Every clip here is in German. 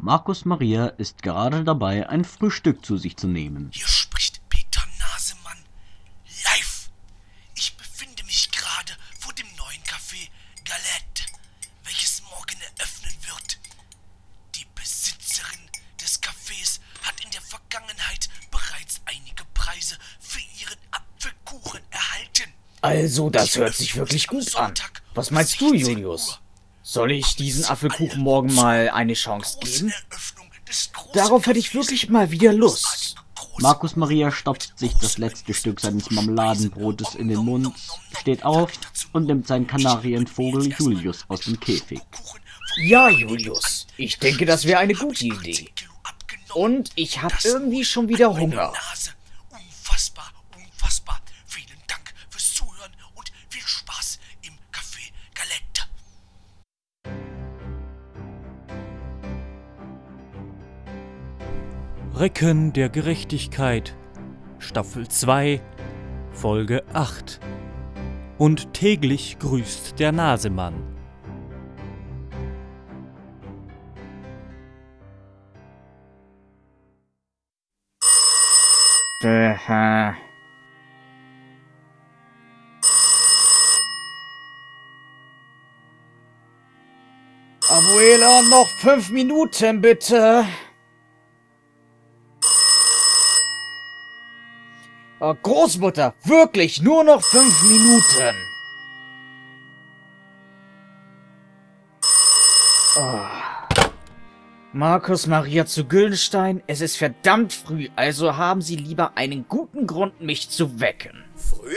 Markus Maria ist gerade dabei, ein Frühstück zu sich zu nehmen. Hier spricht Peter Nasemann live. Ich befinde mich gerade vor dem neuen Café Galette, welches morgen eröffnen wird. Die Besitzerin des Cafés hat in der Vergangenheit bereits einige Preise für ihren Apfelkuchen erhalten. Also, das hört sich wirklich gut an. Was meinst du, Julius? Soll ich diesen Apfelkuchen morgen mal eine Chance geben? Darauf hätte ich wirklich mal wieder Lust. Markus Maria stopft sich das letzte Stück seines Marmeladenbrotes in den Mund, steht auf und nimmt seinen Kanarienvogel Julius aus dem Käfig. Ja, Julius. Ich denke, das wäre eine gute Idee. Und ich habe irgendwie schon wieder Hunger. Recken der Gerechtigkeit Staffel 2 Folge 8 Und täglich grüßt der Nasemann. Äh, Abuela, noch fünf Minuten, bitte. Oh, Großmutter, wirklich, nur noch fünf Minuten. Oh. Markus Maria zu Güldenstein, es ist verdammt früh, also haben Sie lieber einen guten Grund, mich zu wecken. Früh?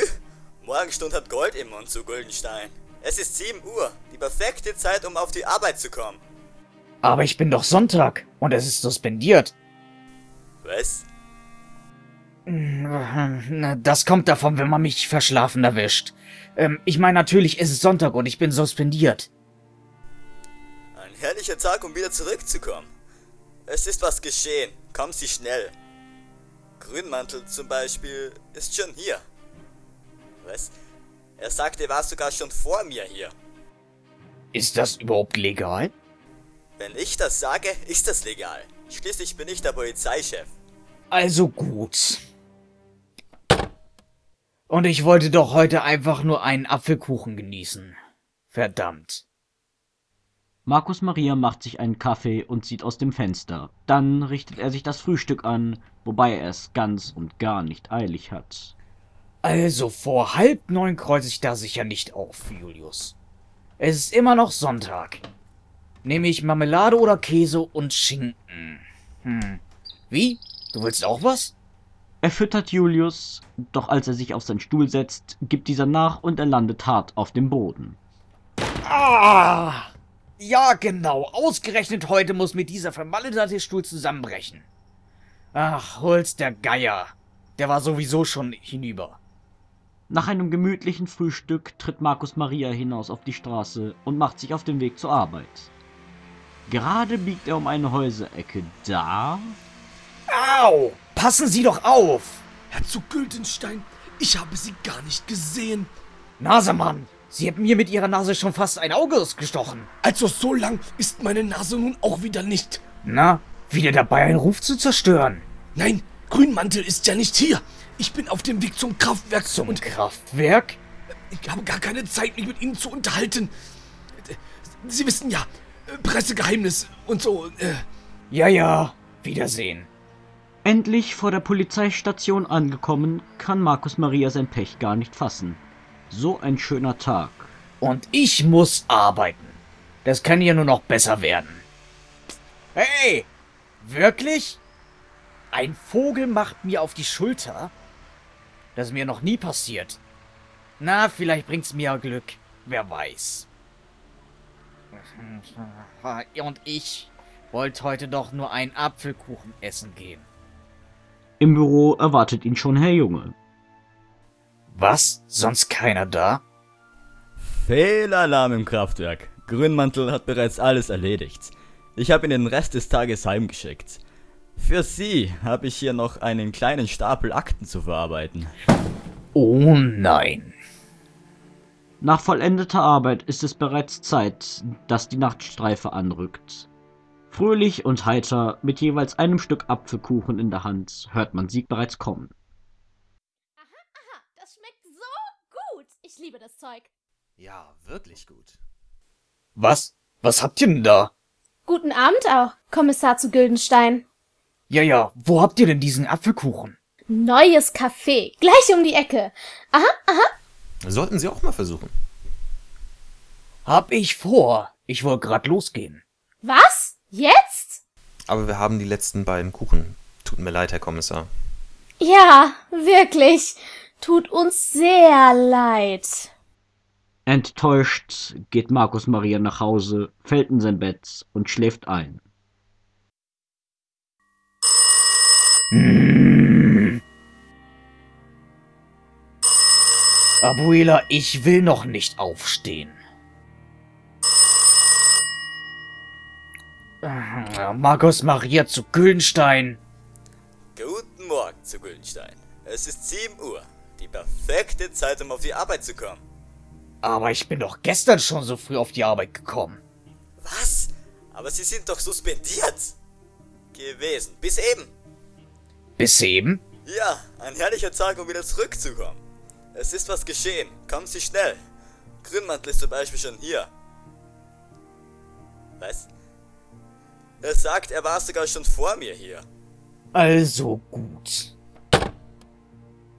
Morgenstund hat Gold im Mund zu Guldenstein. Es ist 7 Uhr, die perfekte Zeit, um auf die Arbeit zu kommen. Aber ich bin doch Sonntag und es ist suspendiert. Was? Na, Das kommt davon, wenn man mich verschlafen erwischt. Ähm, ich meine natürlich, es ist Sonntag und ich bin suspendiert. Ein herrlicher Tag, um wieder zurückzukommen. Es ist was geschehen. Kommen Sie schnell. Grünmantel zum Beispiel ist schon hier. Was? Er sagte, er war sogar schon vor mir hier. Ist das überhaupt legal? Wenn ich das sage, ist das legal. Schließlich bin ich der Polizeichef. Also gut. Und ich wollte doch heute einfach nur einen Apfelkuchen genießen. Verdammt. Markus Maria macht sich einen Kaffee und sieht aus dem Fenster. Dann richtet er sich das Frühstück an, wobei er es ganz und gar nicht eilig hat. Also vor halb neun kreuze ich da sicher nicht auf, Julius. Es ist immer noch Sonntag. Nehme ich Marmelade oder Käse und Schinken. Hm. Wie? Du willst auch was? Er füttert Julius, doch als er sich auf seinen Stuhl setzt, gibt dieser nach und er landet hart auf dem Boden. Ah! Ja, genau. Ausgerechnet heute muss mir dieser vermaledeite Stuhl zusammenbrechen. Ach, hol's der Geier. Der war sowieso schon hinüber. Nach einem gemütlichen Frühstück tritt Markus Maria hinaus auf die Straße und macht sich auf den Weg zur Arbeit. Gerade biegt er um eine Häuserecke. Da Au! Passen Sie doch auf! Herzog Güldenstein, ich habe Sie gar nicht gesehen. Nasemann, Sie haben mir mit Ihrer Nase schon fast ein Auge ausgestochen. Also so lang ist meine Nase nun auch wieder nicht. Na, wieder dabei, einen Ruf zu zerstören. Nein, Grünmantel ist ja nicht hier. Ich bin auf dem Weg zum Kraftwerk Zum und Kraftwerk? ich habe gar keine Zeit, mich mit Ihnen zu unterhalten. Sie wissen ja, Pressegeheimnis und so. Äh, Ja, ja. Wiedersehen. Endlich vor der Polizeistation angekommen, kann Markus Maria sein Pech gar nicht fassen. So ein schöner Tag. Und ich muss arbeiten. Das kann ja nur noch besser werden. Hey! Wirklich? Ein Vogel macht mir auf die Schulter? Das ist mir noch nie passiert. Na, vielleicht bringt's mir Glück. Wer weiß. Und ich wollte heute doch nur einen Apfelkuchen essen gehen. Im Büro erwartet ihn schon Herr Junge. Was? Sonst keiner da? Fehlalarm im Kraftwerk. Grünmantel hat bereits alles erledigt. Ich habe ihn den Rest des Tages heimgeschickt. Für Sie habe ich hier noch einen kleinen Stapel Akten zu verarbeiten. Oh nein. Nach vollendeter Arbeit ist es bereits Zeit, dass die Nachtstreife anrückt. Fröhlich und heiter, mit jeweils einem Stück Apfelkuchen in der Hand, hört man sie bereits kommen. Aha, das schmeckt so gut. Ich liebe das Zeug. Ja, wirklich gut. Was? Was habt ihr denn da? Guten Abend auch, Kommissar zu Güldenstein. Ja, ja, wo habt ihr denn diesen Apfelkuchen? Neues Café, gleich um die Ecke. Aha, aha. Sollten Sie auch mal versuchen. Hab ich vor. Ich wollte grad losgehen. Was? Jetzt? Aber wir haben die letzten beiden Kuchen. Tut mir leid, Herr Kommissar. Ja, wirklich. Tut uns sehr leid. Enttäuscht geht Markus Maria nach Hause, fällt in sein Bett und schläft ein. Hm. Abuela, ich will noch nicht aufstehen. Markus Maria zu Güldenstein. Guten Morgen zu Güldenstein. Es ist 7 Uhr. Die perfekte Zeit, um auf die Arbeit zu kommen. Aber ich bin doch gestern schon so früh auf die Arbeit gekommen. Was? Aber Sie sind doch suspendiert. Gewesen. Bis eben. Bis eben? Ja, ein herrlicher Tag, um wieder zurückzukommen. Es ist was geschehen. Kommen Sie schnell. Grünmantel ist zum Beispiel schon hier. Was? Er sagt, er war sogar schon vor mir hier. Also gut.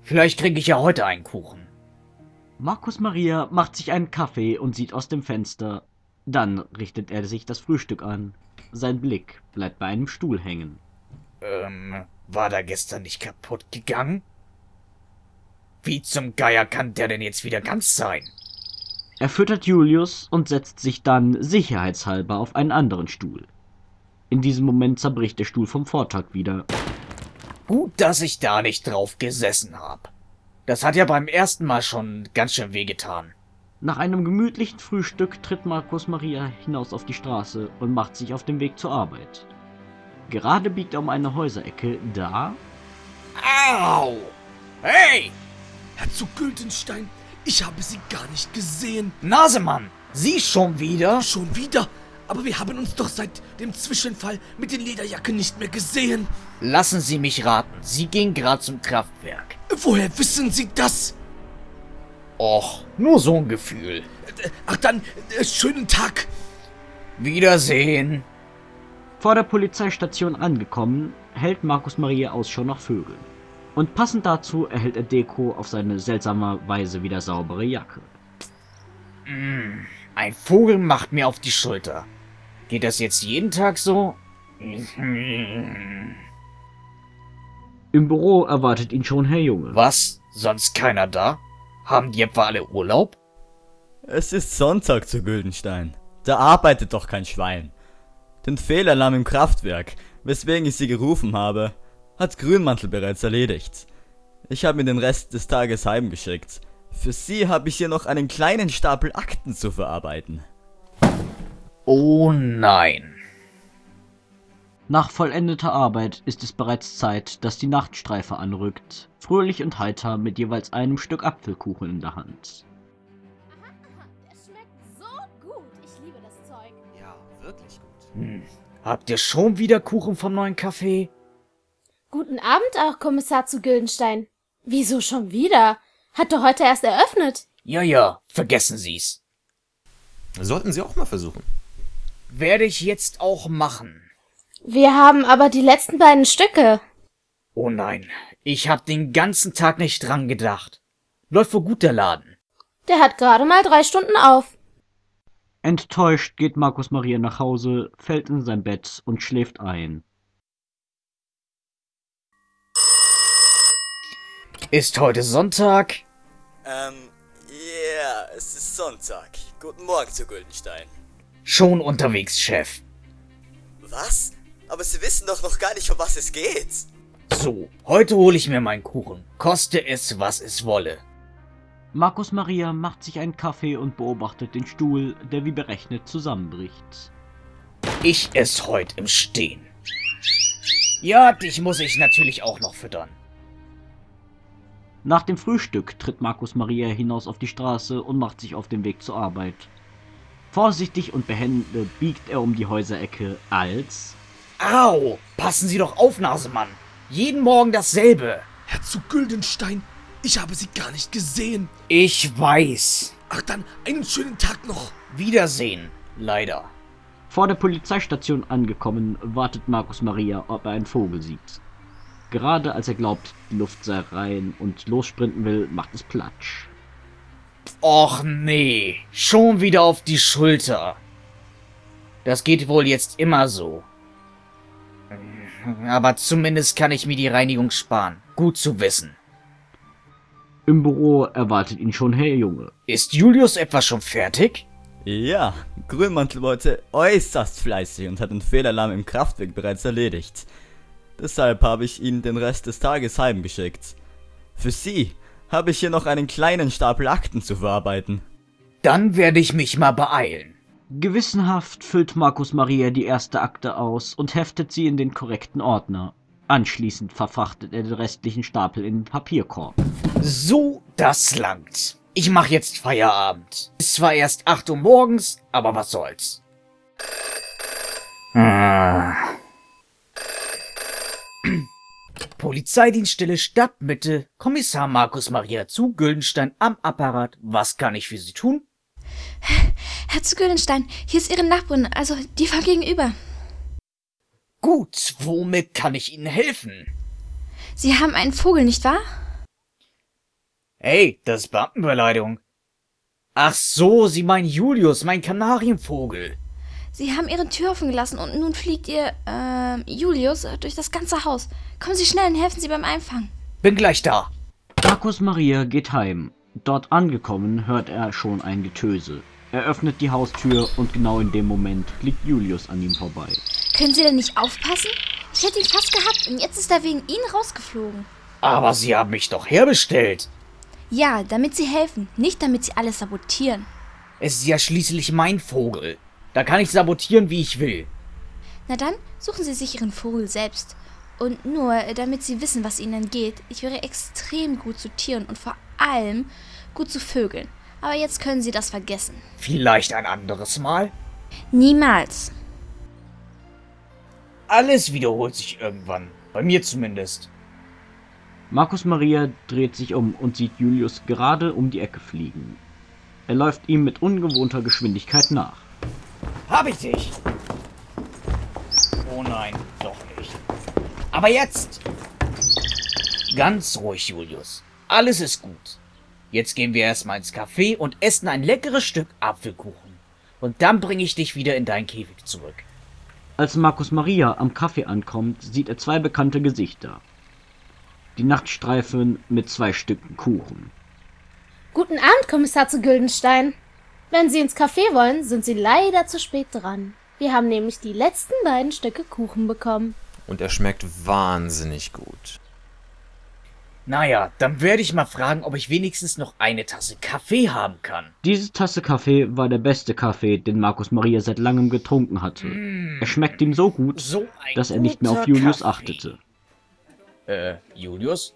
Vielleicht kriege ich ja heute einen Kuchen. Markus Maria macht sich einen Kaffee und sieht aus dem Fenster. Dann richtet er sich das Frühstück an. Sein Blick bleibt bei einem Stuhl hängen. Ähm, war der gestern nicht kaputt gegangen? Wie zum Geier kann der denn jetzt wieder ganz sein? Er füttert Julius und setzt sich dann sicherheitshalber auf einen anderen Stuhl. In diesem Moment zerbricht der Stuhl vom Vortag wieder. Gut, dass ich da nicht drauf gesessen hab. Das hat ja beim ersten Mal schon ganz schön wehgetan. Nach einem gemütlichen Frühstück tritt Markus Maria hinaus auf die Straße und macht sich auf den Weg zur Arbeit. Gerade biegt er um eine Häuserecke, da Au! Hey! Herr zu Güldenstein, ich habe Sie gar nicht gesehen. Nasemann! Sie schon wieder? Schon wieder? Aber wir haben uns doch seit dem Zwischenfall mit den Lederjacken nicht mehr gesehen. Lassen Sie mich raten. Sie gehen gerade zum Kraftwerk. Woher wissen Sie das? Och, nur so ein Gefühl. Ach dann, äh, schönen Tag. Wiedersehen. Vor der Polizeistation angekommen, hält Markus Maria Ausschau nach Vögeln. Und passend dazu erhält er Deko auf seine seltsamerweise wieder saubere Jacke. Mm, ein Vogel macht mir auf die Schulter. Geht das jetzt jeden Tag so? Im Büro erwartet ihn schon Herr Junge. Was? Sonst keiner da? Haben die etwa alle Urlaub? Es ist Sonntag zu Güldenstein. Da arbeitet doch kein Schwein. Den Fehlalarm im Kraftwerk, weswegen ich sie gerufen habe, hat Grünmantel bereits erledigt. Ich habe mir den Rest des Tages heimgeschickt. Für sie habe ich hier noch einen kleinen Stapel Akten zu verarbeiten. Oh nein. Nach vollendeter Arbeit ist es bereits Zeit, dass die Nachtstreife anrückt, fröhlich und heiter mit jeweils einem Stück Apfelkuchen in der Hand. Aha, aha, der schmeckt so gut. Ich liebe das Zeug. Ja, wirklich gut. Hm. Habt ihr schon wieder Kuchen vom neuen Café? Guten Abend auch, Kommissar zu Güldenstein. Wieso schon wieder? Hat doch heute erst eröffnet. Ja, ja, vergessen Sie's. Sollten Sie auch mal versuchen. Werde ich jetzt auch machen. Wir haben aber die letzten beiden Stücke. Oh nein, ich hab den ganzen Tag nicht dran gedacht. Läuft wohl gut der Laden. Der hat gerade mal drei Stunden auf. Enttäuscht geht Markus Maria nach Hause, fällt in sein Bett und schläft ein. Ist heute Sonntag? Ähm, ja, es ist Sonntag. Guten Morgen zu Güldenstein. Schon unterwegs, Chef. Was? Aber Sie wissen doch noch gar nicht, um was es geht. So, heute hole ich mir meinen Kuchen. Koste es, was es wolle. Markus Maria macht sich einen Kaffee und beobachtet den Stuhl, der wie berechnet zusammenbricht. Ich ess heute im Stehen. Ja, dich muss ich natürlich auch noch füttern. Nach dem Frühstück tritt Markus Maria hinaus auf die Straße und macht sich auf den Weg zur Arbeit. Vorsichtig und behende biegt er um die Häuserecke, als Au! Passen Sie doch auf, Nasemann! Jeden Morgen dasselbe! Herzog Güldenstein, ich habe Sie gar nicht gesehen. Ich weiß. Ach dann, einen schönen Tag noch. Wiedersehen. Leider. Vor der Polizeistation angekommen, wartet Markus Maria, ob er einen Vogel sieht. Gerade als er glaubt, die Luft sei rein und lossprinten will, macht es Platsch. Och nee, schon wieder auf die Schulter. Das geht wohl jetzt immer so. Aber zumindest kann ich mir die Reinigung sparen. Gut zu wissen. Im Büro erwartet ihn schon Herr Junge. Ist Julius etwa schon fertig? Ja, Grünmantel wollte äußerst fleißig und hat den Fehlalarm im Kraftwerk bereits erledigt. Deshalb habe ich ihn den Rest des Tages heimgeschickt. Für Sie habe ich hier noch einen kleinen Stapel Akten zu verarbeiten. Dann werde ich mich mal beeilen. Gewissenhaft füllt Markus Maria die erste Akte aus und heftet sie in den korrekten Ordner. Anschließend verfrachtet er den restlichen Stapel in den Papierkorb. So, das langt. Ich mach jetzt Feierabend. Ist zwar erst 8 Uhr morgens, aber was soll's. Ah. Polizeidienststelle Stadtmitte, Kommissar Markus Maria zu Güldenstein am Apparat. Was kann ich für Sie tun? Herr zu Güldenstein, hier ist Ihre Nachbarin, also die Frau gegenüber. Gut, womit kann ich Ihnen helfen? Sie haben einen Vogel, nicht wahr? Hey, das ist Beamtenbeleidigung. Ach so, Sie meinen Julius, mein Kanarienvogel. Sie haben Ihre Tür offen gelassen und nun fliegt Ihr, äh, Julius durch das ganze Haus. Kommen Sie schnell und helfen Sie beim Einfangen. Bin gleich da. Markus Maria geht heim. Dort angekommen hört er schon ein Getöse. Er öffnet die Haustür und genau in dem Moment fliegt Julius an ihm vorbei. Können Sie denn nicht aufpassen? Ich hätte ihn fast gehabt und jetzt ist er wegen Ihnen rausgeflogen. Aber Sie haben mich doch herbestellt. Ja, damit Sie helfen, nicht damit Sie alles sabotieren. Es ist ja schließlich mein Vogel. Da kann ich sabotieren, wie ich will. Na dann, suchen Sie sich Ihren Vogel selbst. Und nur, damit Sie wissen, was Ihnen entgeht, ich wäre extrem gut zu Tieren und vor allem gut zu Vögeln. Aber jetzt können Sie das vergessen. Vielleicht ein anderes Mal? Niemals. Alles wiederholt sich irgendwann. Bei mir zumindest. Markus Maria dreht sich um und sieht Julius gerade um die Ecke fliegen. Er läuft ihm mit ungewohnter Geschwindigkeit nach. Hab ich dich! Oh nein, doch nicht. Aber jetzt! Ganz ruhig, Julius. Alles ist gut. Jetzt gehen wir erstmal ins Café und essen ein leckeres Stück Apfelkuchen. Und dann bringe ich dich wieder in dein Käfig zurück. Als Markus Maria am Kaffee ankommt, sieht er zwei bekannte Gesichter. Die Nachtstreifen mit zwei Stücken Kuchen. Guten Abend, Kommissar zu Güldenstein. Wenn Sie ins Café wollen, sind Sie leider zu spät dran. Wir haben nämlich die letzten beiden Stücke Kuchen bekommen. Und er schmeckt wahnsinnig gut. Naja, dann werde ich mal fragen, ob ich wenigstens noch eine Tasse Kaffee haben kann. Diese Tasse Kaffee war der beste Kaffee, den Markus Maria seit langem getrunken hatte. Er schmeckt ihm so gut, So dass er nicht mehr auf Julius Kaffee. achtete. Äh, Julius?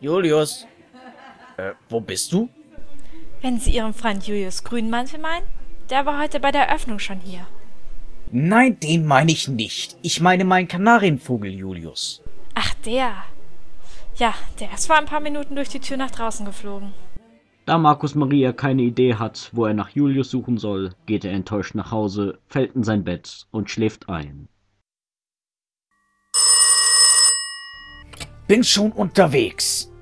Julius? Äh, wo bist du? Wenn Sie Ihren Freund Julius Grünmantel meinen? Der war heute bei der Eröffnung schon hier. Nein, den meine ich nicht. Ich meine meinen Kanarienvogel, Julius. Ach, der. Ja, der ist vor ein paar Minuten durch die Tür nach draußen geflogen. Da Markus Maria keine Idee hat, wo er nach Julius suchen soll, geht er enttäuscht nach Hause, fällt in sein Bett und schläft ein. Bin schon unterwegs.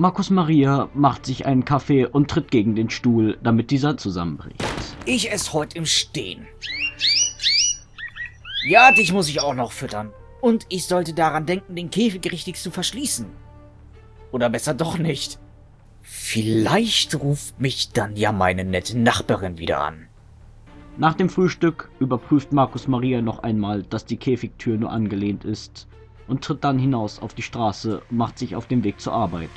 Markus Maria macht sich einen Kaffee und tritt gegen den Stuhl, damit dieser zusammenbricht. Ich esse heute im Stehen. Ja, dich muss ich auch noch füttern. Und ich sollte daran denken, den Käfig richtig zu verschließen. Oder besser doch nicht. Vielleicht ruft mich dann ja meine nette Nachbarin wieder an. Nach dem Frühstück überprüft Markus Maria noch einmal, dass die Käfigtür nur angelehnt ist und tritt dann hinaus auf die Straße und macht sich auf den Weg zur Arbeit.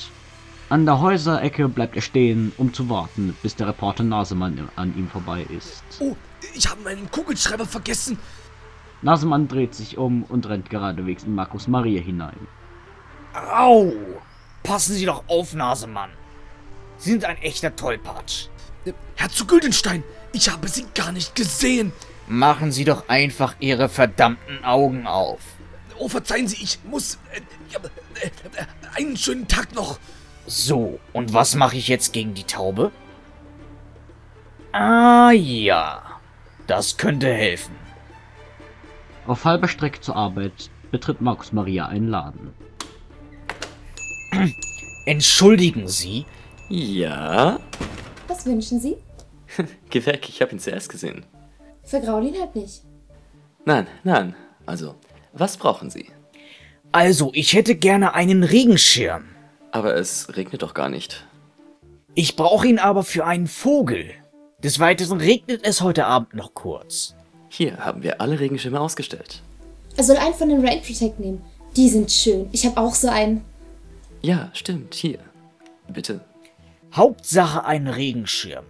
An der Häuserecke bleibt er stehen, um zu warten, bis der Reporter Nasemann an ihm vorbei ist. Oh, ich habe meinen Kugelschreiber vergessen. Nasemann dreht sich um und rennt geradewegs in Markus Maria hinein. Au! Passen Sie doch auf, Nasemann. Sie sind ein echter Tollpatsch. Herr zu Güldenstein, Ich habe sie gar nicht gesehen. Machen Sie doch einfach Ihre verdammten Augen auf. Oh, verzeihen Sie, ich muss. Äh, äh, äh, einen schönen Tag noch. So, und was mache ich jetzt gegen die Taube? Ah ja, das könnte helfen. Auf halber Strecke zur Arbeit betritt Markus Maria einen Laden. Entschuldigen Sie, Ja? Was wünschen Sie? Geh weg, ich habe ihn zuerst gesehen. Vergraul ihn halt nicht. Nein, nein. Also, was brauchen Sie? also ich hätte gerne einen Regenschirm. Aber es regnet doch gar nicht. Ich brauche ihn aber für einen Vogel. Des Weiteren regnet es heute Abend noch kurz. Hier haben wir alle Regenschirme ausgestellt. Er soll einen von den Rain Protect nehmen. Die sind schön. Ich habe auch so einen. Ja, stimmt, hier. Bitte. Hauptsache ein Regenschirm.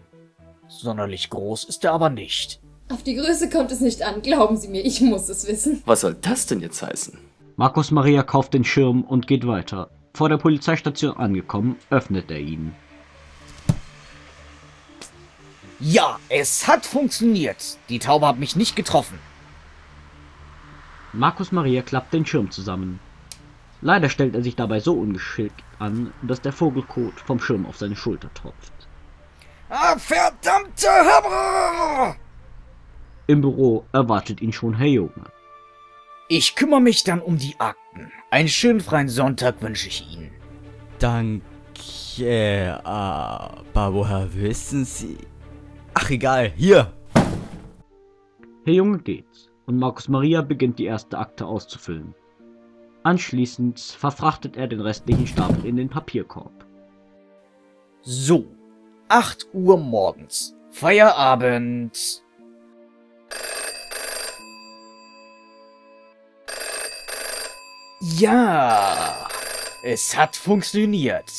Sonderlich groß ist er aber nicht. Auf die Größe kommt es nicht an, glauben Sie mir, ich muss es wissen. Was soll das denn jetzt heißen? Markus Maria kauft den Schirm und geht weiter. Vor der Polizeistation angekommen, öffnet er ihn. Ja, es hat funktioniert. Die Taube hat mich nicht getroffen. Markus Maria klappt den Schirm zusammen. Leider stellt er sich dabei so ungeschickt an, dass der Vogelkot vom Schirm auf seine Schulter tropft. Ah, verdammte Hammer! Im Büro erwartet ihn schon Herr Junge. Ich kümmere mich dann um die Akten. Einen schönen freien Sonntag wünsche ich Ihnen. Danke, aber woher wissen Sie? Ach, egal, hier. Herr Junge geht und Markus Maria beginnt die erste Akte auszufüllen. Anschließend verfrachtet er den restlichen Stapel in den Papierkorb. So, 8 Uhr morgens. Feierabend. Ja, es hat funktioniert.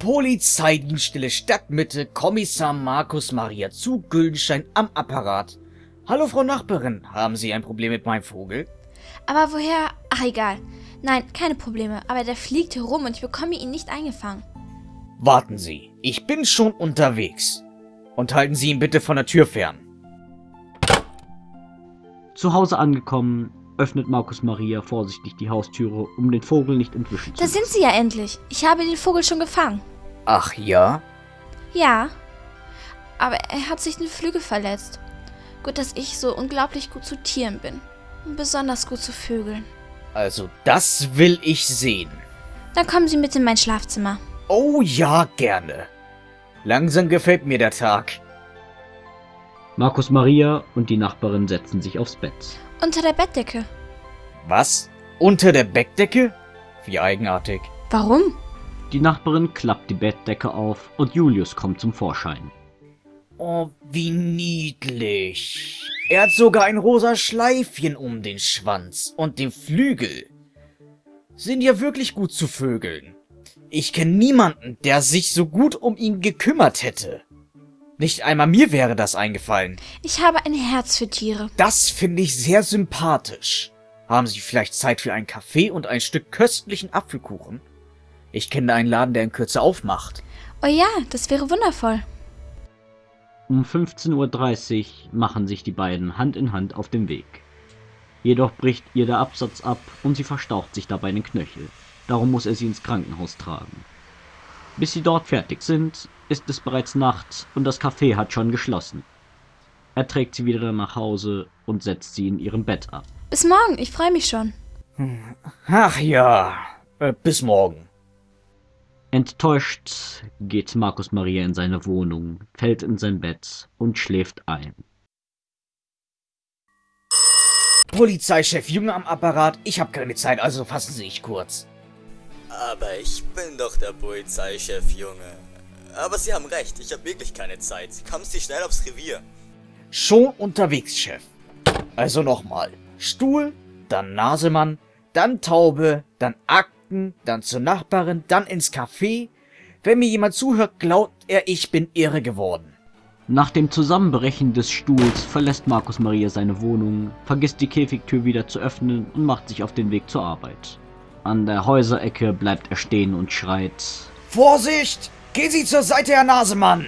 Polizeidienststelle Stadtmitte, Kommissar Markus Maria zu Güldenstein am Apparat. Hallo Frau Nachbarin, haben Sie ein Problem mit meinem Vogel? Aber woher? Ach, egal. Nein, keine Probleme. Aber der fliegt herum und ich bekomme ihn nicht eingefangen. Warten Sie, ich bin schon unterwegs. Und halten Sie ihn bitte von der Tür fern. Zu Hause angekommen, öffnet Markus Maria vorsichtig die Haustüre, um den Vogel nicht entwischen zu Da sind sie ja endlich. Ich habe den Vogel schon gefangen. Ach ja? Ja. Aber er hat sich den Flügel verletzt. Gut, dass ich so unglaublich gut zu Tieren bin. Und besonders gut zu Vögeln. Also das will ich sehen. Dann kommen Sie mit in mein Schlafzimmer. Oh ja, gerne. Langsam gefällt mir der Tag. Markus Maria und die Nachbarin setzen sich aufs Bett. Unter der Bettdecke. Was? Unter der Bettdecke? Wie eigenartig. Warum? Die Nachbarin klappt die Bettdecke auf und Julius kommt zum Vorschein. Oh, wie niedlich. Er hat sogar ein rosa Schleifchen um den Schwanz und den Flügel. Sind ja wirklich gut zu Vögeln. Ich kenne niemanden, der sich so gut um ihn gekümmert hätte. Nicht einmal mir wäre das eingefallen. Ich habe ein Herz für Tiere. Das finde ich sehr sympathisch. Haben Sie vielleicht Zeit für einen Kaffee und ein Stück köstlichen Apfelkuchen? Ich kenne einen Laden, der in Kürze aufmacht. Oh ja, das wäre wundervoll. Um 15.30 Uhr machen sich die beiden Hand in Hand auf den Weg. Jedoch bricht ihr der Absatz ab und sie verstaucht sich dabei den Knöchel. Darum muss er sie ins Krankenhaus tragen. Bis sie dort fertig sind, ist es bereits Nacht und das Café hat schon geschlossen. Er trägt sie wieder nach Hause und setzt sie in ihrem Bett ab. Bis morgen, ich freue mich schon. Ach ja, äh, bis morgen. Enttäuscht geht Markus Maria in seine Wohnung, fällt in sein Bett und schläft ein. Polizeichef Junge am Apparat, ich habe keine Zeit, also fassen Sie sich kurz. Aber ich bin doch der Polizeichef, Junge. Aber Sie haben recht, ich habe wirklich keine Zeit. Kommen Sie schnell aufs Revier. Schon unterwegs, Chef. Also nochmal. Stuhl, dann Nasemann, dann Taube, dann Akten, dann zur Nachbarin, dann ins Café. Wenn mir jemand zuhört, glaubt er, ich bin irre geworden. Nach dem Zusammenbrechen des Stuhls verlässt Markus Maria seine Wohnung, vergisst die Käfigtür wieder zu öffnen und macht sich auf den Weg zur Arbeit. An der Häuserecke bleibt er stehen und schreit. Vorsicht! Gehen Sie zur Seite, Herr Nasemann!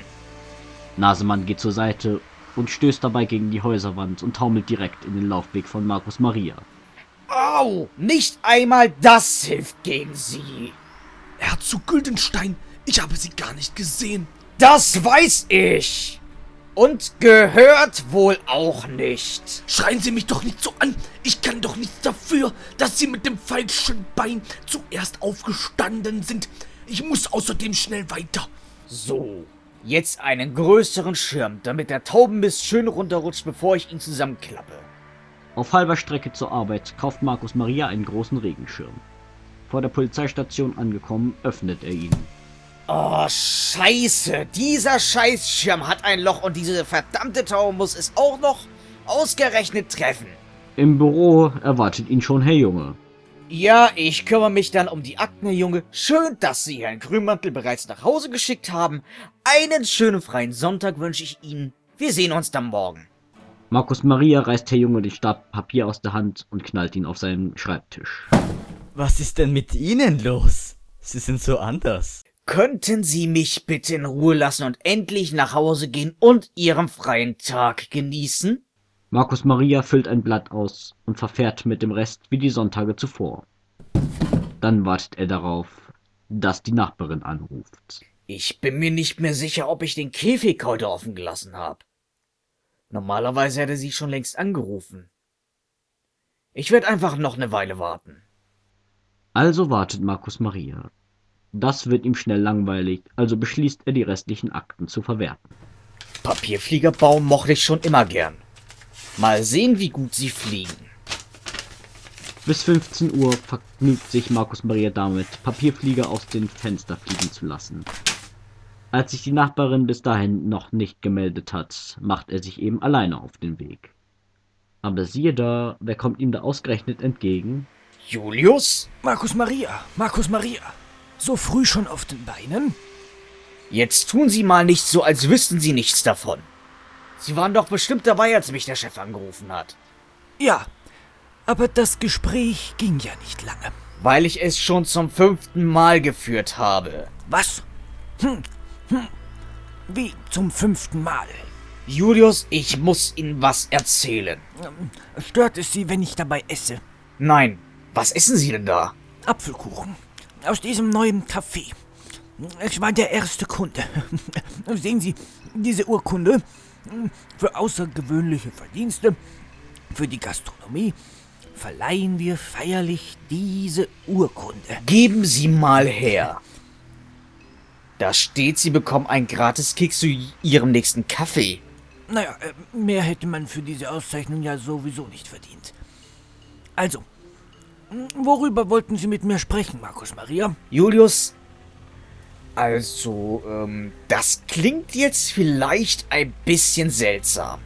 Nasemann geht zur Seite und stößt dabei gegen die Häuserwand und taumelt direkt in den Laufweg von Markus Maria. Au! Nicht einmal das hilft gegen sie. Herzog Güldenstein, ich habe sie gar nicht gesehen. Das weiß ich. Und gehört wohl auch nicht. Schreien Sie mich doch nicht so an. Ich kann doch nichts dafür, dass Sie mit dem falschen Bein zuerst aufgestanden sind. Ich muss außerdem schnell weiter. So, jetzt einen größeren Schirm, damit der Taubenmist schön runterrutscht, bevor ich ihn zusammenklappe. Auf halber Strecke zur Arbeit kauft Markus Maria einen großen Regenschirm. Vor der Polizeistation angekommen, öffnet er ihn. Oh, scheiße. Dieser Scheißschirm hat ein Loch und diese verdammte Taube muss es auch noch ausgerechnet treffen. Im Büro erwartet ihn schon Herr Junge. Ja, ich kümmere mich dann um die Akten, Herr Junge. Schön, dass Sie Herrn Grünmantel bereits nach Hause geschickt haben. Einen schönen freien Sonntag wünsche ich Ihnen. Wir sehen uns dann morgen. Markus Maria reißt Herr Junge den Stab Papier aus der Hand und knallt ihn auf seinen Schreibtisch. Was ist denn mit Ihnen los? Sie sind so anders. Könnten Sie mich bitte in Ruhe lassen und endlich nach Hause gehen und Ihren freien Tag genießen? Markus Maria füllt ein Blatt aus und verfährt mit dem Rest wie die Sonntage zuvor. Dann wartet er darauf, dass die Nachbarin anruft. Ich bin mir nicht mehr sicher, ob ich den Käfig heute offen gelassen habe. Normalerweise hätte sie schon längst angerufen. Ich werde einfach noch eine Weile warten. Also wartet Markus Maria. Das wird ihm schnell langweilig, also beschließt er, die restlichen Akten zu verwerten. Papierfliegerbaum mochte ich schon immer gern. Mal sehen, wie gut sie fliegen. Bis 15 Uhr vergnügt sich Markus Maria damit, Papierflieger aus den Fenster fliegen zu lassen. Als sich die Nachbarin bis dahin noch nicht gemeldet hat, macht er sich eben alleine auf den Weg. Aber siehe da, wer kommt ihm da ausgerechnet entgegen? Julius? Markus Maria, Markus Maria. So früh schon auf den Beinen? Jetzt tun Sie mal nicht so, als wüssten Sie nichts davon. Sie waren doch bestimmt dabei, als mich der Chef angerufen hat. Ja, aber das Gespräch ging ja nicht lange. Weil ich es schon zum fünften Mal geführt habe. Was? Hm, hm. Wie zum fünften Mal? Julius, ich muss Ihnen was erzählen. Stört es Sie, wenn ich dabei esse? Nein. Was essen Sie denn da? Apfelkuchen. Aus diesem neuen Café. Ich war der erste Kunde. Sehen Sie, diese Urkunde für außergewöhnliche Verdienste für die Gastronomie verleihen wir feierlich diese Urkunde. Geben Sie mal her. Da steht, Sie bekommen einen Gratiskeks zu Ihrem nächsten Kaffee. Naja, äh, mehr hätte man für diese Auszeichnung ja sowieso nicht verdient. Also, worüber wollten Sie mit mir sprechen, Markus Maria? Julius, also, ähm, das klingt jetzt vielleicht ein bisschen seltsam.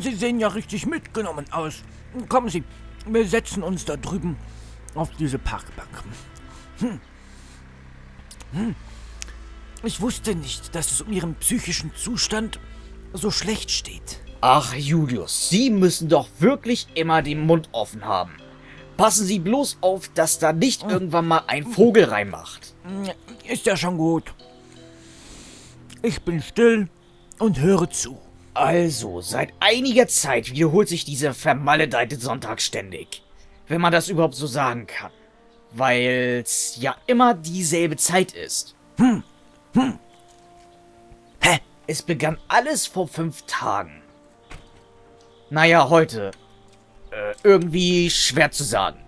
Sie sehen ja richtig mitgenommen aus. Kommen Sie, wir setzen uns da drüben auf diese Parkbank. Hm. Hm. Ich wusste nicht, dass es um Ihren psychischen Zustand so schlecht steht. Ach, Julius, Sie müssen doch wirklich immer den Mund offen haben. Passen Sie bloß auf, dass da nicht irgendwann mal ein Vogel reinmacht. Ist ja schon gut. Ich bin still und höre zu. Also, seit einiger Zeit wiederholt sich dieser vermaledeite Sonntag ständig. Wenn man das überhaupt so sagen kann. Weil's ja immer dieselbe Zeit ist. Hm. Hm. Hä? Es begann alles vor fünf Tagen. Naja, heute. Äh, irgendwie schwer zu sagen.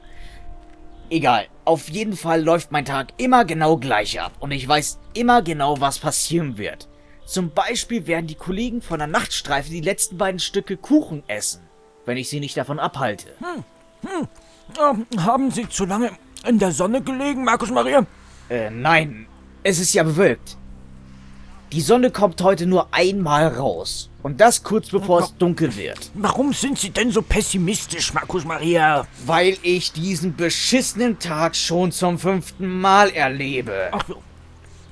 Egal. Auf jeden Fall läuft mein Tag immer genau gleich ab und ich weiß immer genau, was passieren wird. Zum Beispiel werden die Kollegen von der Nachtstreife die letzten beiden Stücke Kuchen essen, wenn ich sie nicht davon abhalte. Hm, hm. Ähm, haben Sie zu lange in der Sonne gelegen, Markus Maria? Äh, nein. Es ist ja bewölkt. Die Sonne kommt heute nur einmal raus. Und das kurz bevor es dunkel wird. Warum sind Sie denn so pessimistisch, Markus Maria? Weil ich diesen beschissenen Tag schon zum fünften Mal erlebe. Ach so.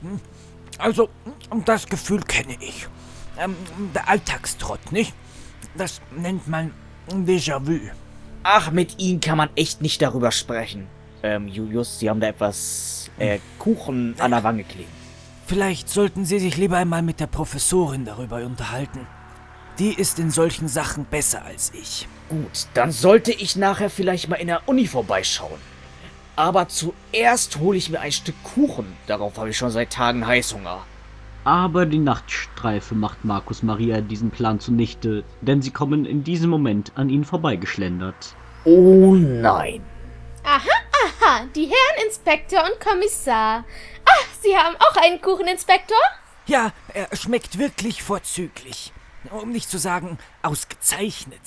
Hm. Also, das Gefühl kenne ich. Ähm, der Alltagstrott, nicht? Das nennt man Déjà-vu. Ach, mit Ihnen kann man echt nicht darüber sprechen. Ähm, Julius, Sie haben da etwas, äh, Kuchen an der Wange kleben. Vielleicht sollten Sie sich lieber einmal mit der Professorin darüber unterhalten. Die ist in solchen Sachen besser als ich. Gut, dann sollte ich nachher vielleicht mal in der Uni vorbeischauen. Aber zuerst hole ich mir ein Stück Kuchen. Darauf habe ich schon seit Tagen Heißhunger. Aber die Nachtstreife macht Markus Maria diesen Plan zunichte, denn sie kommen in diesem Moment an ihnen vorbeigeschlendert. Oh nein. Aha, aha, die Herren Inspektor und Kommissar. Ach, Sie haben auch einen Kuchen, Inspektor? Ja, er schmeckt wirklich vorzüglich. Um nicht zu sagen, ausgezeichnet.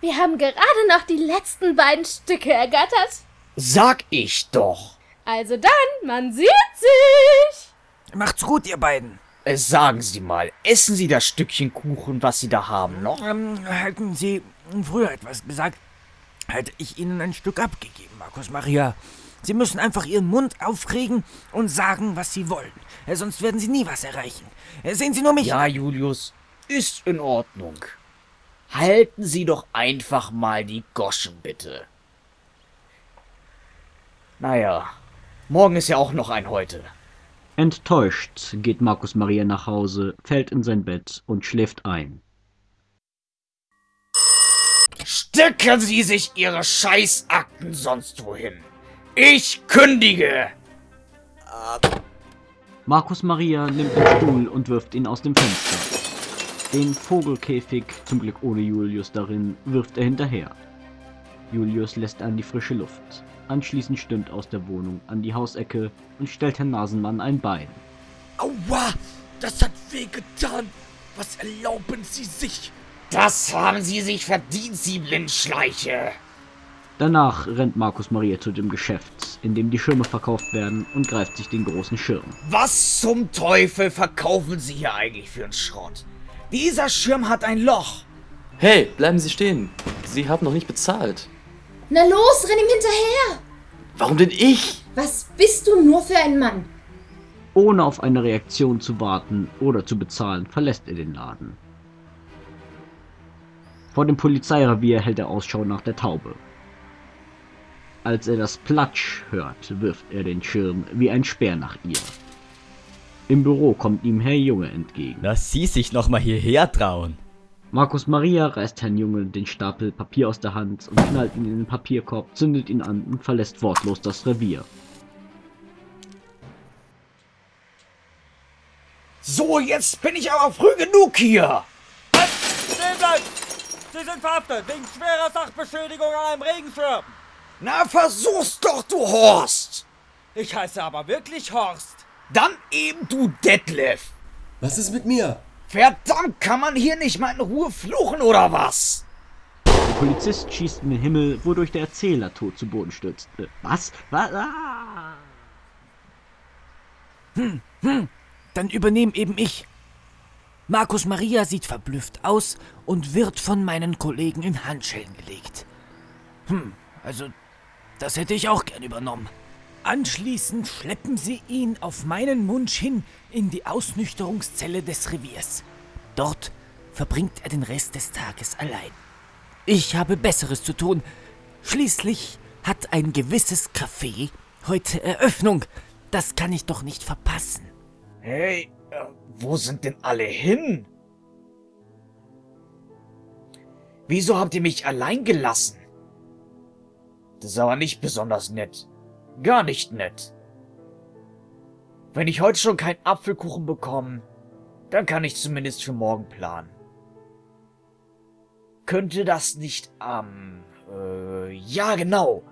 Wir haben gerade noch die letzten beiden Stücke ergattert. Sag ich doch. Also dann, man sieht sich. Macht's gut, ihr beiden. Äh, sagen Sie mal, essen Sie das Stückchen Kuchen, was Sie da haben, noch? Ähm, hätten Sie früher etwas gesagt, hätte ich Ihnen ein Stück abgegeben, Markus Maria. Sie müssen einfach Ihren Mund aufregen und sagen, was Sie wollen. Äh, sonst werden Sie nie was erreichen. Äh, sehen Sie nur mich. Ja, Julius, ist in Ordnung. Halten Sie doch einfach mal die Goschen, bitte. Naja, morgen ist ja auch noch ein heute. Enttäuscht geht Markus Maria nach Hause, fällt in sein Bett und schläft ein. Stecken Sie sich Ihre Scheißakten sonst wohin. Ich kündige! Markus Maria nimmt den Stuhl und wirft ihn aus dem Fenster. Den Vogelkäfig, zum Glück ohne Julius darin, wirft er hinterher. Julius lässt an die frische Luft. Anschließend stimmt aus der Wohnung an die Hausecke und stellt Herrn Nasenmann ein Bein. Aua, das hat wehgetan. Was erlauben Sie sich? Das haben Sie sich verdient, Sie Blindschleiche. Danach rennt Markus Maria zu dem Geschäft, in dem die Schirme verkauft werden und greift sich den großen Schirm. Was zum Teufel verkaufen Sie hier eigentlich für einen Schrott? Dieser Schirm hat ein Loch. Hey, bleiben Sie stehen. Sie haben noch nicht bezahlt. Na los, renn ihm hinterher! Warum denn ich? Was bist du nur für ein Mann? Ohne auf eine Reaktion zu warten oder zu bezahlen, verlässt er den Laden. Vor dem Polizeirevier hält er Ausschau nach der Taube. Als er das Platsch hört, wirft er den Schirm wie ein Speer nach ihr. Im Büro kommt ihm Herr Junge entgegen. Dass Sie sich noch mal hierher trauen. Markus Maria reißt Herrn Junge den Stapel Papier aus der Hand und knallt ihn in den Papierkorb, zündet ihn an und verlässt wortlos das Revier. So, jetzt bin ich aber früh genug hier. Stehen bleiben! Sie sind verhaftet wegen schwerer Sachbeschädigung an einem Regenschirm. Na, versuch's doch, du Horst. Ich heiße aber wirklich Horst. Dann eben du Detlef. Was ist mit mir? Verdammt, kann man hier nicht mal in Ruhe fluchen oder was? Der Polizist schießt in den Himmel, wodurch der Erzähler tot zu Boden stürzt. Äh, was? Was? Ah! Hm, hm, dann übernehme eben ich. Markus Maria sieht verblüfft aus und wird von meinen Kollegen in Handschellen gelegt. Hm, also, das hätte ich auch gern übernommen. Anschließend schleppen sie ihn auf meinen Wunsch hin in die Ausnüchterungszelle des Reviers. Dort verbringt er den Rest des Tages allein. Ich habe Besseres zu tun. Schließlich hat ein gewisses Café heute Eröffnung. Das kann ich doch nicht verpassen. Hey, äh, wo sind denn alle hin? Wieso habt ihr mich allein gelassen? Das ist aber nicht besonders nett. Gar nicht nett. Wenn ich heute schon keinen Apfelkuchen bekomme, dann kann ich zumindest für morgen planen. Könnte das nicht am... äh, ja genau.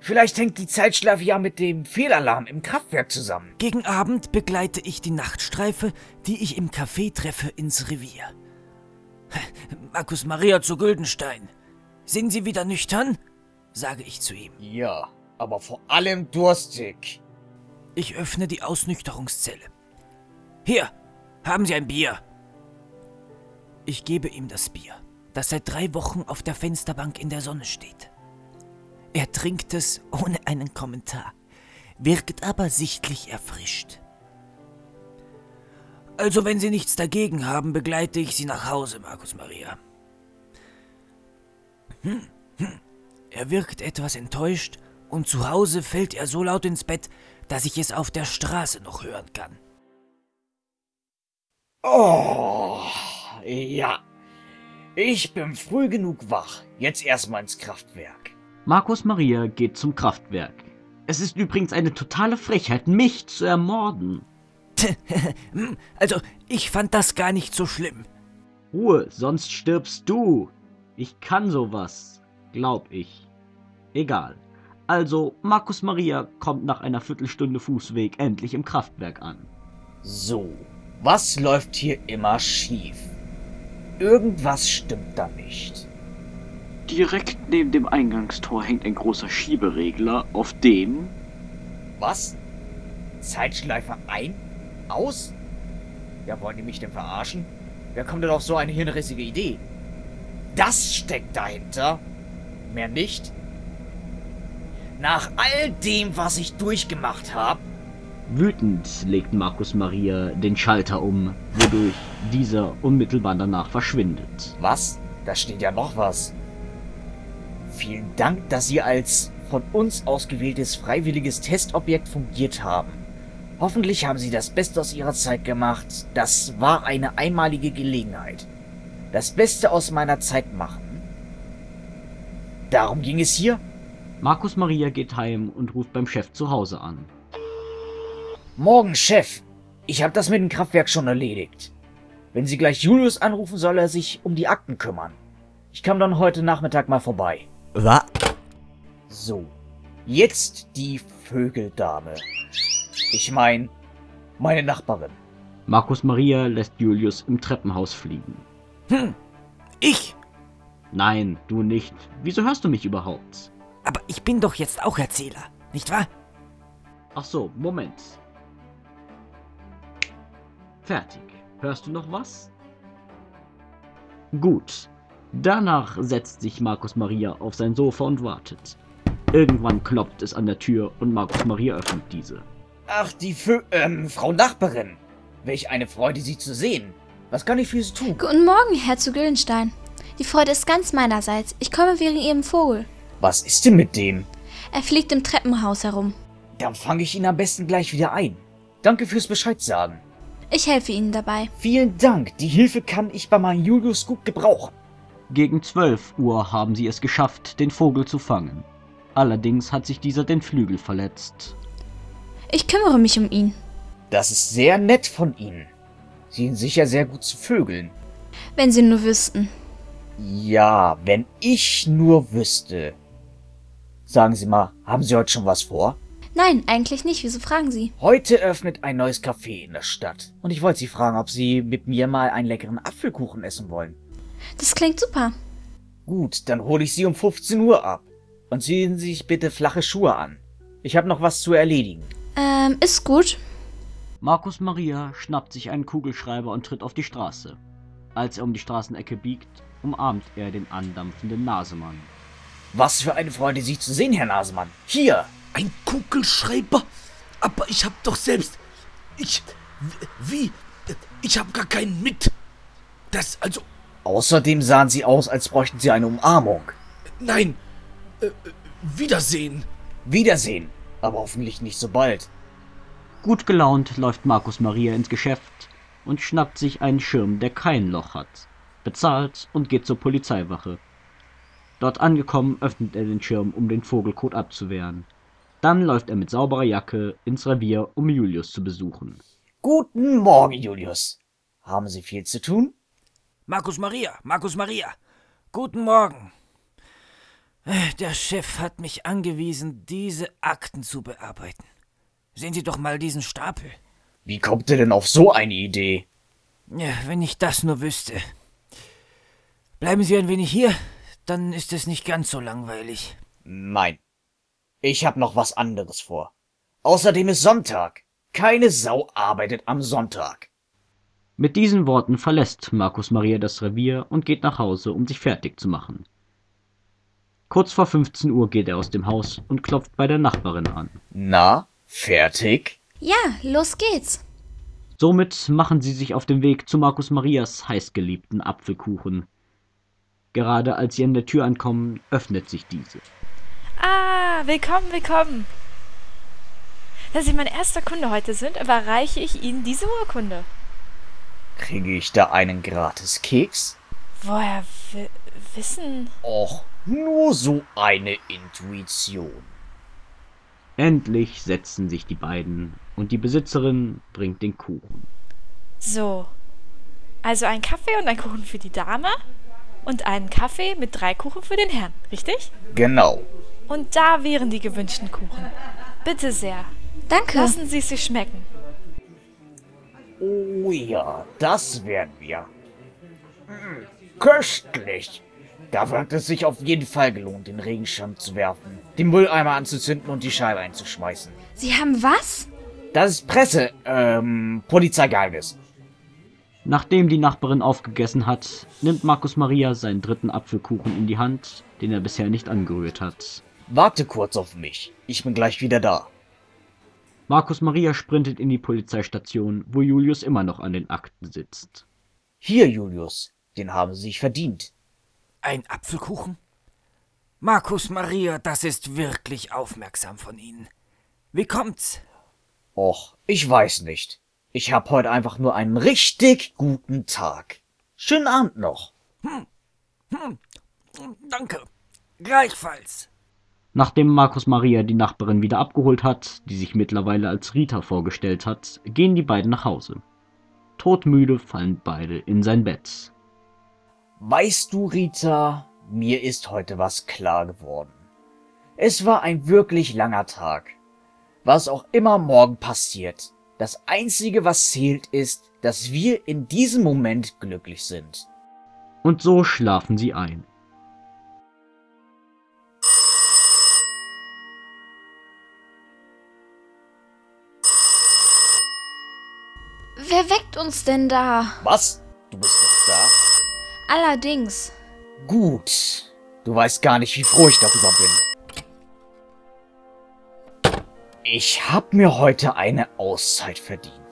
Vielleicht hängt die Zeitschleife ja mit dem Fehlalarm im Kraftwerk zusammen. Gegen Abend begleite ich die Nachtstreife, die ich im Café treffe, ins Revier. Markus Maria zu Güldenstein. Sind Sie wieder nüchtern? Sage ich zu ihm. Ja, aber vor allem durstig. Ich öffne die Ausnüchterungszelle. Hier, haben Sie ein Bier. Ich gebe ihm das Bier, das seit drei Wochen auf der Fensterbank in der Sonne steht. Er trinkt es ohne einen Kommentar, wirkt aber sichtlich erfrischt. Also, wenn Sie nichts dagegen haben, begleite ich Sie nach Hause, Markus Maria. Hm. Er wirkt etwas enttäuscht und zu Hause fällt er so laut ins Bett, dass ich es auf der Straße noch hören kann. Oh, ja. Ich bin früh genug wach. Jetzt erstmal ins Kraftwerk. Markus Maria geht zum Kraftwerk. Es ist übrigens eine totale Frechheit, mich zu ermorden. also, ich fand das gar nicht so schlimm. Ruhe, sonst stirbst du. Ich kann sowas, glaub ich. Egal. Also, Markus Maria kommt nach einer Viertelstunde Fußweg endlich im Kraftwerk an. So, was läuft hier immer schief? Irgendwas stimmt da nicht. Direkt neben dem Eingangstor hängt ein großer Schieberegler, auf dem. Was? Zeitschleife ein? Aus? Ja, wollen die mich denn verarschen? Wer kommt denn auf so eine hirnrissige Idee? Das steckt dahinter? Mehr nicht? Nach all dem, was ich durchgemacht habe? Wütend legt Markus Maria den Schalter um, wodurch dieser unmittelbar danach verschwindet. Was? Da steht ja noch was. Vielen Dank, dass Sie als von uns ausgewähltes freiwilliges Testobjekt fungiert haben. Hoffentlich haben Sie das Beste aus Ihrer Zeit gemacht. Das war eine einmalige Gelegenheit. Das Beste aus meiner Zeit machen. Darum ging es hier? Markus Maria geht heim und ruft beim Chef zu Hause an. Morgen, Chef. Ich habe das mit dem Kraftwerk schon erledigt. Wenn Sie gleich Julius anrufen, soll er sich um die Akten kümmern. Ich komme dann heute Nachmittag mal vorbei. Was? So. Jetzt die Vögeldame. Ich mein, meine Nachbarin. Markus Maria lässt Julius im Treppenhaus fliegen. Hm, ich? Nein, du nicht. Wieso hörst du mich überhaupt? Aber ich bin doch jetzt auch Erzähler, nicht wahr? Ach so, Moment. Fertig. Hörst du noch was? Gut. Danach setzt sich Markus Maria auf sein Sofa und wartet. Irgendwann klopft es an der Tür und Markus Maria öffnet diese. Ach, die Fö ähm, Frau Nachbarin. Welch eine Freude, Sie zu sehen. Was kann ich für Sie tun? Guten Morgen, Herr zu Güldenstein. Die Freude ist ganz meinerseits. Ich komme wegen Ihrem Vogel. Was ist denn mit dem? Er fliegt im Treppenhaus herum. Dann fange ich ihn am besten gleich wieder ein. Danke fürs Bescheid sagen. Ich helfe Ihnen dabei. Vielen Dank. Die Hilfe kann ich bei meinem Julius gut gebrauchen. Gegen 12 Uhr haben sie es geschafft, den Vogel zu fangen. Allerdings hat sich dieser den Flügel verletzt. Ich kümmere mich um ihn. Das ist sehr nett von Ihnen. Sie sind sicher sehr gut zu Vögeln. Wenn Sie nur wüssten. Ja, wenn ich nur wüsste. Sagen Sie mal, haben Sie heute schon was vor? Nein, eigentlich nicht. Wieso fragen Sie? Heute öffnet ein neues Café in der Stadt. Und ich wollte Sie fragen, ob Sie mit mir mal einen leckeren Apfelkuchen essen wollen. Das klingt super. Gut, dann hole ich Sie um 15 Uhr ab. Und ziehen Sie sich bitte flache Schuhe an. Ich habe noch was zu erledigen. Ähm, ist gut. Markus Maria schnappt sich einen Kugelschreiber und tritt auf die Straße. Als er um die Straßenecke biegt, umarmt er den andampfenden Nasemann. Was für eine Freude, Sie zu sehen, Herr Nasemann. Hier! Ein Kugelschreiber? Aber ich hab doch selbst. Ich. Wie? Ich hab gar keinen mit. Das, also. Außerdem sahen Sie aus, als bräuchten Sie eine Umarmung. Nein. Äh, Wiedersehen. Wiedersehen. Aber hoffentlich nicht so bald. Gut gelaunt läuft Markus Maria ins Geschäft und schnappt sich einen Schirm, der kein Loch hat, bezahlt und geht zur Polizeiwache. Dort angekommen, öffnet er den Schirm, um den Vogelkot abzuwehren. Dann läuft er mit sauberer Jacke ins Revier, um Julius zu besuchen. Guten Morgen, Julius. Haben Sie viel zu tun? Markus Maria, Markus Maria. Guten Morgen. Der Chef hat mich angewiesen, diese Akten zu bearbeiten. Sehen Sie doch mal diesen Stapel. Wie kommt er denn auf so eine Idee? Ja, wenn ich das nur wüsste. Bleiben Sie ein wenig hier, dann ist es nicht ganz so langweilig. Nein. Ich hab noch was anderes vor. Außerdem ist Sonntag. Keine Sau arbeitet am Sonntag. Mit diesen Worten verlässt Markus Maria das Revier und geht nach Hause, um sich fertig zu machen. Kurz vor 15 Uhr geht er aus dem Haus und klopft bei der Nachbarin an. Na, fertig? Ja, los geht's. Somit machen sie sich auf den Weg zu Markus Marias heißgeliebten Apfelkuchen. Gerade als sie an der Tür ankommen, öffnet sich diese. Ah, willkommen, willkommen. Da Sie mein erster Kunde heute sind, überreiche ich Ihnen diese Urkunde. Kriege ich da einen gratis Keks? Woher wi wissen... Och, nur so eine Intuition. Endlich setzen sich die beiden und die Besitzerin bringt den Kuchen. So. Also ein Kaffee und ein Kuchen für die Dame und einen Kaffee mit drei Kuchen für den Herrn, richtig? Genau. Und da wären die gewünschten Kuchen. Bitte sehr. Danke. Lassen Sie es sich schmecken. Oh ja, das werden wir. Mm, Köstlich. Da wird es sich auf jeden Fall gelohnt, den Regenschirm zu werfen, den Mülleimer anzuzünden und die Scheibe einzuschmeißen. Sie haben was? Das ist Presse, ähm, Polizeigeheimnis. Nachdem die Nachbarin aufgegessen hat, nimmt Markus Maria seinen dritten Apfelkuchen in die Hand, den er bisher nicht angerührt hat. Warte kurz auf mich. Ich bin gleich wieder da. Markus Maria sprintet in die Polizeistation, wo Julius immer noch an den Akten sitzt. Hier, Julius, den haben Sie sich verdient. Ein Apfelkuchen? Markus Maria, das ist wirklich aufmerksam von Ihnen. Wie kommt's? Och, ich weiß nicht. Ich hab heute einfach nur einen richtig guten Tag. Schönen Abend noch. Hm. Hm. Danke. Gleichfalls. Nachdem Markus Maria die Nachbarin wieder abgeholt hat, die sich mittlerweile als Rita vorgestellt hat, gehen die beiden nach Hause. Todmüde fallen beide in sein Bett. Weißt du, Rita, mir ist heute was klar geworden. Es war ein wirklich langer Tag. Was auch immer morgen passiert, das Einzige, was zählt, ist, dass wir in diesem Moment glücklich sind. Und so schlafen sie ein. Wer weckt uns denn da? Was? Du bist noch da? Allerdings. Gut. Du weißt gar nicht, wie froh ich darüber bin. Ich hab mir heute eine Auszeit verdient.